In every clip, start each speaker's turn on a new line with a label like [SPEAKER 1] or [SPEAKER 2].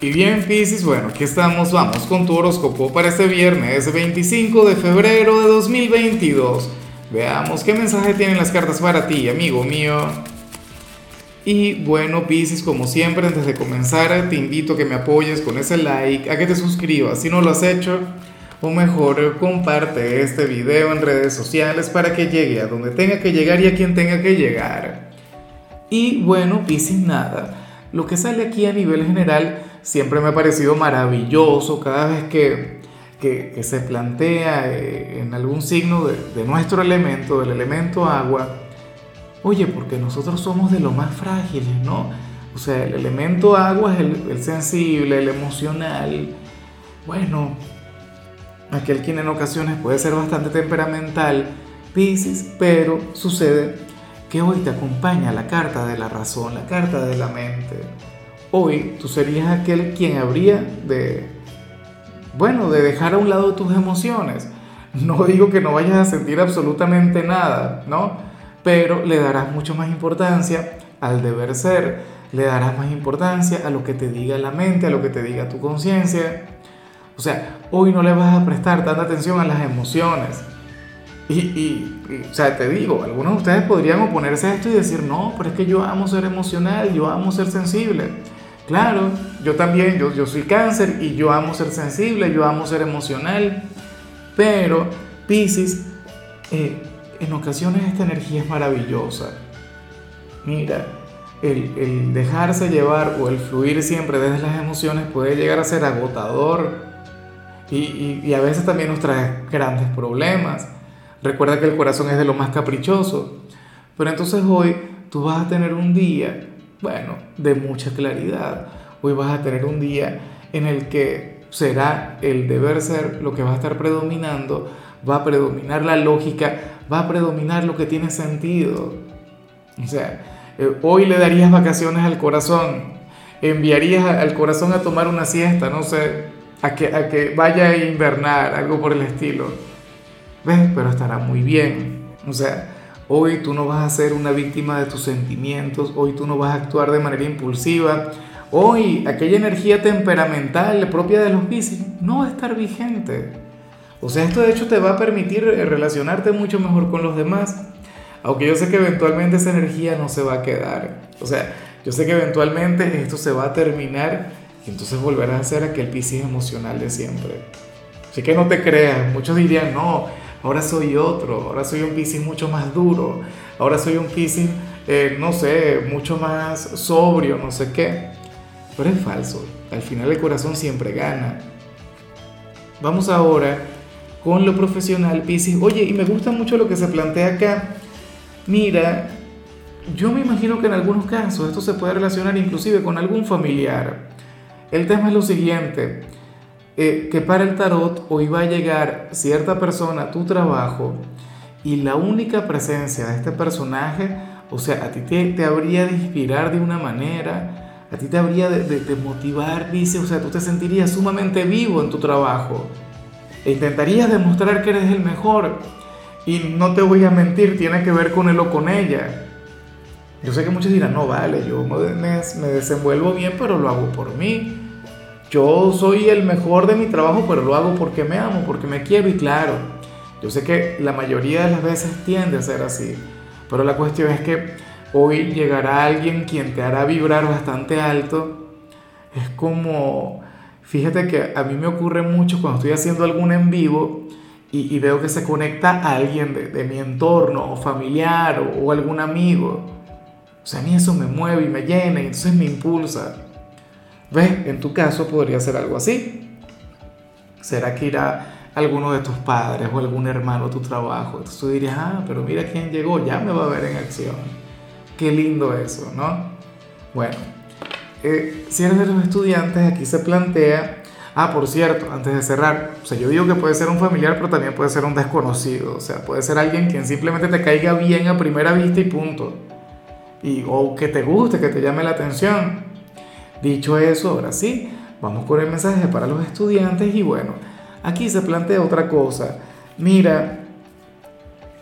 [SPEAKER 1] Y bien, Piscis, bueno, aquí estamos, vamos con tu horóscopo para este viernes 25 de febrero de 2022. Veamos qué mensaje tienen las cartas para ti, amigo mío. Y bueno, Piscis, como siempre, antes de comenzar, te invito a que me apoyes con ese like, a que te suscribas si no lo has hecho, o mejor, comparte este video en redes sociales para que llegue a donde tenga que llegar y a quien tenga que llegar. Y bueno, Piscis, nada. Lo que sale aquí a nivel general siempre me ha parecido maravilloso cada vez que, que, se plantea eh, en algún signo de, nuestro elemento, del elemento agua, oye, porque nosotros somos de lo más frágiles, ¿no? O sea, el elemento agua es el, el sensible, el emocional, bueno, aquel quien en ocasiones puede ser bastante temperamental, Pisces, pero sucede que hoy te acompaña la carta de la razón, la carta de la mente hoy tú serías aquel quien habría de, bueno, de dejar a un lado tus emociones. No digo que no vayas a sentir absolutamente nada, ¿no? Pero le darás mucho más importancia al deber ser, le darás más importancia a lo que te diga la mente, a lo que te diga tu conciencia. O sea, hoy no le vas a prestar tanta atención a las emociones. Y, y, o sea, te digo, algunos de ustedes podrían oponerse a esto y decir, no, pero es que yo amo ser emocional, yo amo ser sensible. Claro, yo también, yo, yo soy cáncer y yo amo ser sensible, yo amo ser emocional, pero Pisces, eh, en ocasiones esta energía es maravillosa. Mira, el, dejarse llevar o el fluir siempre desde las emociones puede llegar a ser agotador y, y a veces también nos trae grandes problemas. Recuerda que el corazón es de lo más caprichoso, pero entonces hoy tú vas a tener un día bueno, de mucha claridad. Hoy vas a tener un día en el que será el deber ser lo que va a estar predominando, va a predominar la lógica, va a predominar lo que tiene sentido. O sea, eh, hoy le darías vacaciones al corazón, enviarías al corazón a tomar una siesta, no sé, a que, a que vaya a invernar, algo por el estilo. ¿Ves? Pero estará muy bien. O sea, Hoy tú no vas a ser una víctima de tus sentimientos, hoy tú no vas a actuar de manera impulsiva, hoy aquella energía temperamental propia de los bicis no va a estar vigente. O sea, esto de hecho te va a permitir relacionarte mucho mejor con los demás, aunque yo sé que eventualmente esa energía no se va a quedar. O sea, yo sé que eventualmente esto se va a terminar y entonces volverás a ser aquel piscis emocional de siempre. Así que no te creas, muchos dirían, no, ahora soy otro, ahora soy un Piscis mucho más duro, ahora soy un Piscis, eh, no sé, mucho más sobrio, no sé qué. Pero es falso, al final el corazón siempre gana. Vamos ahora con lo profesional, Piscis. Oye, y me gusta mucho lo que se plantea acá. Mira, yo me imagino que en algunos casos esto se puede relacionar inclusive con algún familiar. El tema es lo siguiente eh, que para el tarot hoy va a llegar cierta persona a tu trabajo y la única presencia de este personaje, o sea, a ti te, habría de inspirar de una manera, a ti te habría de, motivar, dice, o sea, tú te sentirías sumamente vivo en tu trabajo e intentarías demostrar que eres el mejor. Y no te voy a mentir, tiene que ver con él o con ella. Yo sé que muchos dirán, no vale, yo me, me desenvuelvo bien, pero lo hago por mí. Yo soy el mejor de mi trabajo, pero lo hago porque me amo, porque me quiero y claro, yo sé que la mayoría de las veces tiende a ser así, pero la cuestión es que hoy llegará alguien quien te hará vibrar bastante alto. Es como, fíjate que a mí me ocurre mucho cuando estoy haciendo algún en vivo y, veo que se conecta a alguien de, mi entorno, o familiar o, o algún amigo. O sea, a mí eso me mueve y me llena y entonces me impulsa. ¿Ves? En tu caso podría ser algo así. ¿Será que irá alguno de tus padres o algún hermano a tu trabajo? Entonces tú dirías, ah, pero mira quién llegó, ya me va a ver en acción. Qué lindo eso, ¿no? Bueno, eh, si eres de los estudiantes, aquí se plantea, ah, por cierto, antes de cerrar, o sea, yo digo que puede ser un familiar, pero también puede ser un desconocido, o sea, puede ser alguien quien simplemente te caiga bien a primera vista y punto. Y, o que te guste, que te llame la atención. Dicho eso, ahora sí, vamos con el mensaje para los estudiantes y bueno, aquí se plantea otra cosa. Mira,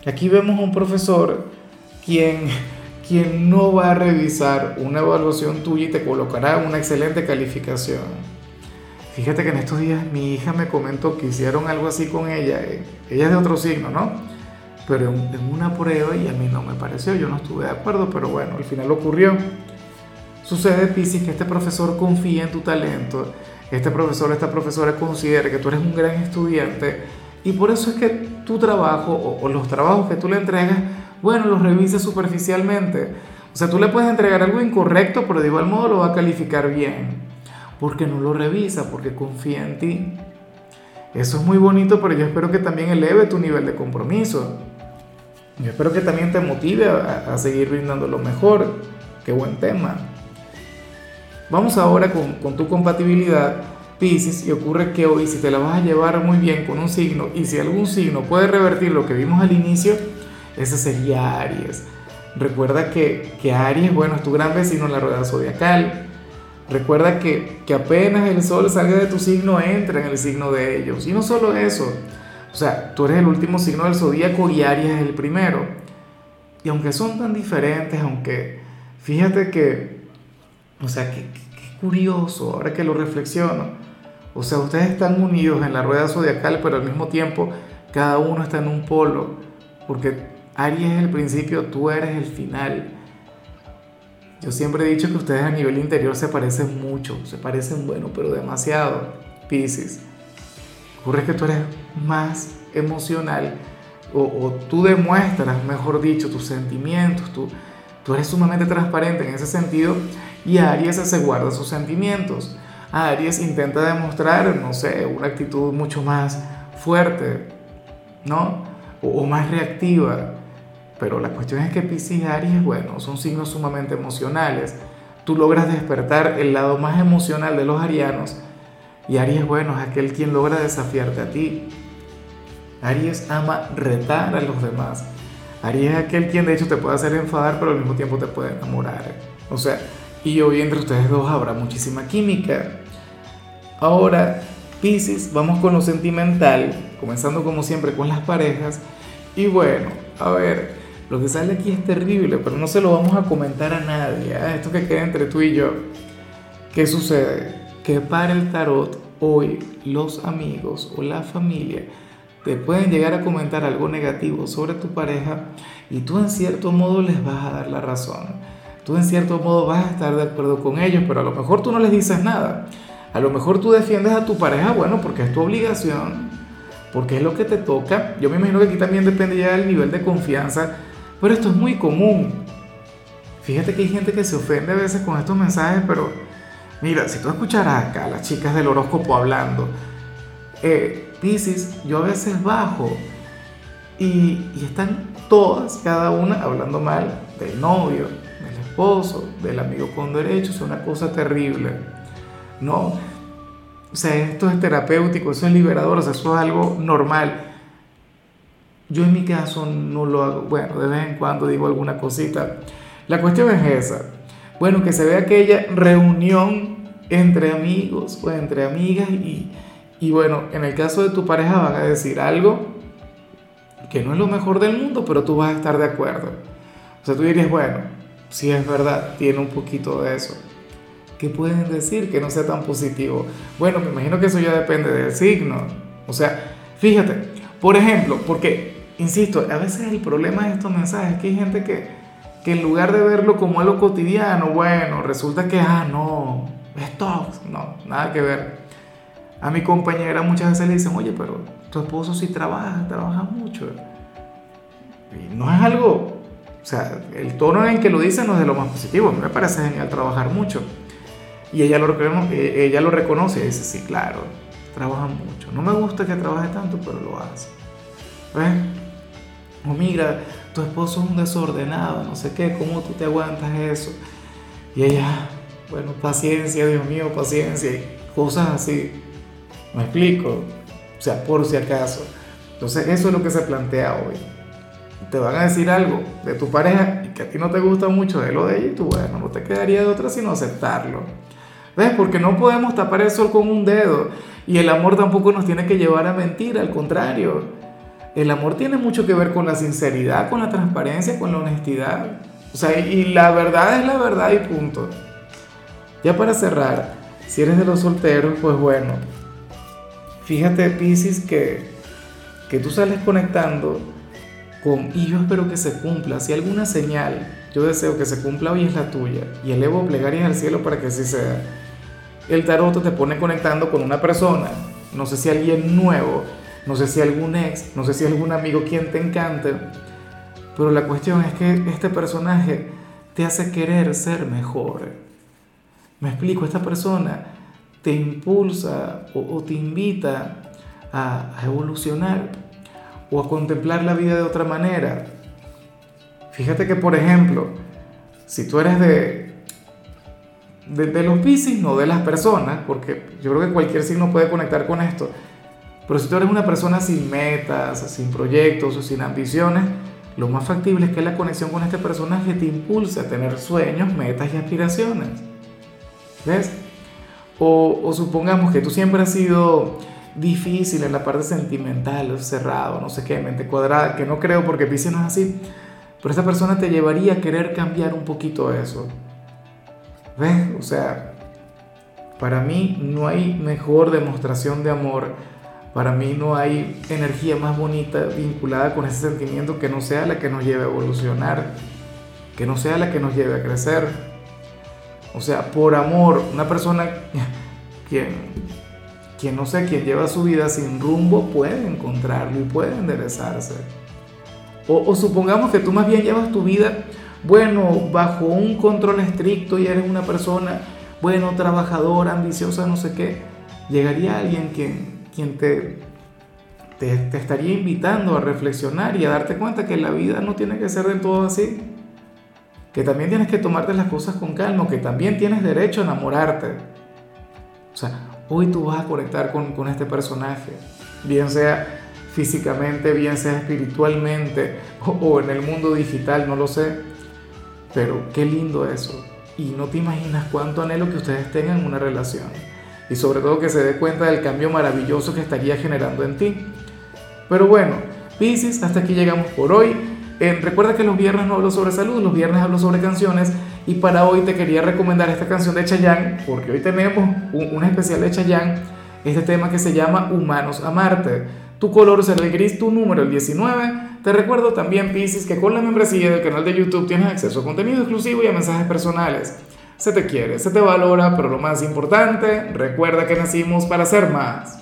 [SPEAKER 1] aquí vemos un profesor quien, quien no va a revisar una evaluación tuya y te colocará una excelente calificación. Fíjate que en estos días mi hija me comentó que hicieron algo así con ella. Eh, ella es de otro signo, ¿no? Pero en, una prueba y a mí no me pareció, yo no estuve de acuerdo, pero bueno, al final ocurrió. Sucede, Piscis, que este profesor confía en tu talento, este profesor, esta profesora considera que tú eres un gran estudiante y por eso es que tu trabajo o, o los trabajos que tú le entregas bueno, los revise superficialmente. O sea, tú le puedes entregar algo incorrecto, pero de igual modo lo va a calificar bien. Porque no lo revisa, porque confía en ti. Eso es muy bonito, pero yo espero que también eleve tu nivel de compromiso. Yo espero que también te motive a, seguir brindando lo mejor. Qué buen tema. Vamos ahora con, tu compatibilidad, Pisces, y ocurre que hoy si te la vas a llevar muy bien con un signo, y si algún signo puede revertir lo que vimos al inicio, ese sería Aries. Recuerda que, que Aries, bueno, es tu gran vecino en la rueda zodiacal. Recuerda que, que apenas el sol salga de tu signo, entra en el signo de ellos. Y no solo eso, o sea, tú eres el último signo del zodíaco y Aries es el primero. Y aunque son tan diferentes, aunque fíjate que, o sea, que, curioso ahora que lo reflexiono. O sea, ustedes están unidos en la rueda zodiacal, pero al mismo tiempo cada uno está en un polo, porque Aries es el principio, tú eres el final. Yo siempre he dicho que ustedes a nivel interior se parecen mucho, se parecen, bueno, pero demasiado. Pisces. Ocurre que tú eres más emocional o, tú demuestras, mejor dicho, tus sentimientos, tú, tú eres sumamente transparente en ese sentido y Aries se guarda sus sentimientos. Aries intenta demostrar, no sé, una actitud mucho más fuerte, ¿no? o más reactiva. Pero la cuestión es que Pisces y Aries, bueno, son signos sumamente emocionales. Tú logras despertar el lado más emocional de los arianos y Aries, bueno, es aquel quien logra desafiarte a ti. Aries ama retar a los demás. Aries es aquel quien de hecho te puede hacer enfadar, pero al mismo tiempo te puede enamorar. O sea, y hoy entre ustedes dos habrá muchísima química. Ahora, Pisces, vamos con lo sentimental, comenzando como siempre con las parejas. Y bueno, a ver, lo que sale aquí es terrible, pero no se lo vamos a comentar a nadie. ¿eh? Esto que queda entre tú y yo. ¿Qué sucede? Que para el tarot hoy los amigos o la familia te pueden llegar a comentar algo negativo sobre tu pareja y tú en cierto modo les vas a dar la razón. Tú en cierto modo vas a estar de acuerdo con ellos, pero a lo mejor tú no les dices nada. A lo mejor tú defiendes a tu pareja, bueno, porque es tu obligación, porque es lo que te toca. Yo me imagino que aquí también depende ya del nivel de confianza pero esto es muy común. Fíjate que hay gente que se ofende a veces con estos mensajes, pero mira, si tú escucharas acá a las chicas del horóscopo hablando, eh, yo a veces bajo y, están todas, cada una, hablando mal del novio, esposo, del amigo con derechos, es una cosa terrible. No, o sea, esto es terapéutico, eso es liberador, o sea, eso es algo normal. Yo en mi caso no lo hago, bueno, de vez en cuando digo alguna cosita. La cuestión es esa. Bueno, que se vea aquella reunión entre amigos o entre amigas y, y bueno, en el caso de tu pareja van a decir algo que no es lo mejor del mundo, pero tú vas a estar de acuerdo. O sea, tú dirías, bueno, si es verdad, tiene un poquito de eso. ¿Qué pueden decir que no sea tan positivo? Bueno, me imagino que eso ya depende del signo. O sea, fíjate, por ejemplo, porque insisto, a veces el problema de estos mensajes es que hay gente que, que en lugar de verlo como algo cotidiano, bueno, resulta que, ah, no, esto, no, nada que ver. A mi compañera muchas veces le dicen, oye, pero tu esposo sí trabaja, trabaja mucho. Y no es algo, o sea, el tono en que lo dicen no es de lo más positivo. A mí me parece genial trabajar mucho. Y ella lo, eh, ella lo reconoce y dice, sí, claro, trabaja mucho. No me gusta que trabaje tanto, pero lo hace. ¿Ves? o mira, tu esposo es un desordenado, no sé qué, ¿cómo tú te aguantas eso? Y ella, bueno, paciencia, Dios mío, paciencia, cosas así. ¿Me explico? O sea, por si acaso. Entonces, eso es lo que se plantea hoy. Te van a decir algo de tu pareja que a ti no te gusta mucho de lo de ella tú, bueno, no te quedaría de otra sino aceptarlo. ¿Ves? Porque no podemos tapar el sol con un dedo y el amor tampoco nos tiene que llevar a mentir, al contrario. El amor tiene mucho que ver con la sinceridad, con la transparencia, con la honestidad. O sea, y la verdad es la verdad y punto. Ya para cerrar, si eres de los solteros, pues bueno, fíjate Pisces que, que tú sales conectando y yo espero que se cumpla, si alguna señal, yo deseo que se cumpla hoy es la tuya, y elevo plegarias al cielo para que así sea. El tarot te pone conectando con una persona, no sé si alguien nuevo, no sé si algún ex, no sé si algún amigo quien te encante, pero la cuestión es que este personaje te hace querer ser mejor. Me explico, esta persona te impulsa o, te invita a, evolucionar o a contemplar la vida de otra manera. Fíjate que, por ejemplo, si tú eres de, de, los Pisces, no de las personas, porque yo creo que cualquier signo puede conectar con esto, pero si tú eres una persona sin metas, sin proyectos o sin ambiciones, lo más factible es que la conexión con este personaje te impulse a tener sueños, metas y aspiraciones. ¿Ves? O, supongamos que tú siempre has sido difícil en la parte sentimental, cerrado, no sé qué, mente cuadrada, que no creo porque Pisces no es así, pero esta persona te llevaría a querer cambiar un poquito eso. ¿Ves? O sea, para mí no hay mejor demostración de amor, para mí no hay energía más bonita vinculada con ese sentimiento que no sea la que nos lleve a evolucionar, que no sea la que nos lleve a crecer. O sea, por amor, una persona quien, quien no sé, quien lleva su vida sin rumbo puede encontrarlo y puede enderezarse. O, supongamos que tú más bien llevas tu vida, bueno, bajo un control estricto y eres una persona, bueno, trabajadora, ambiciosa, no sé qué. Llegaría alguien quien, quien te, te, te estaría invitando a reflexionar y a darte cuenta que la vida no tiene que ser del todo así que también tienes que tomarte las cosas con calma, que también tienes derecho a enamorarte. O sea, hoy tú vas a conectar con, con este personaje, bien sea físicamente, bien sea espiritualmente o, en el mundo digital, no lo sé. Pero qué lindo eso. Y no te imaginas cuánto anhelo que ustedes tengan una relación. Y sobre todo que se dé cuenta del cambio maravilloso que estaría generando en ti. Pero bueno, Pisces, hasta aquí llegamos por hoy. Eh, recuerda que los viernes no hablo sobre salud, los viernes hablo sobre canciones y para hoy te quería recomendar esta canción de Chayanne porque hoy tenemos un, especial de Chayanne, este tema que se llama Humanos a Marte. Tu color será el gris, tu número el 19. Te recuerdo también, Pisces, que con la membresía del canal de YouTube tienes acceso a contenido exclusivo y a mensajes personales. Se te quiere, se te valora, pero lo más importante, recuerda que nacimos para ser más.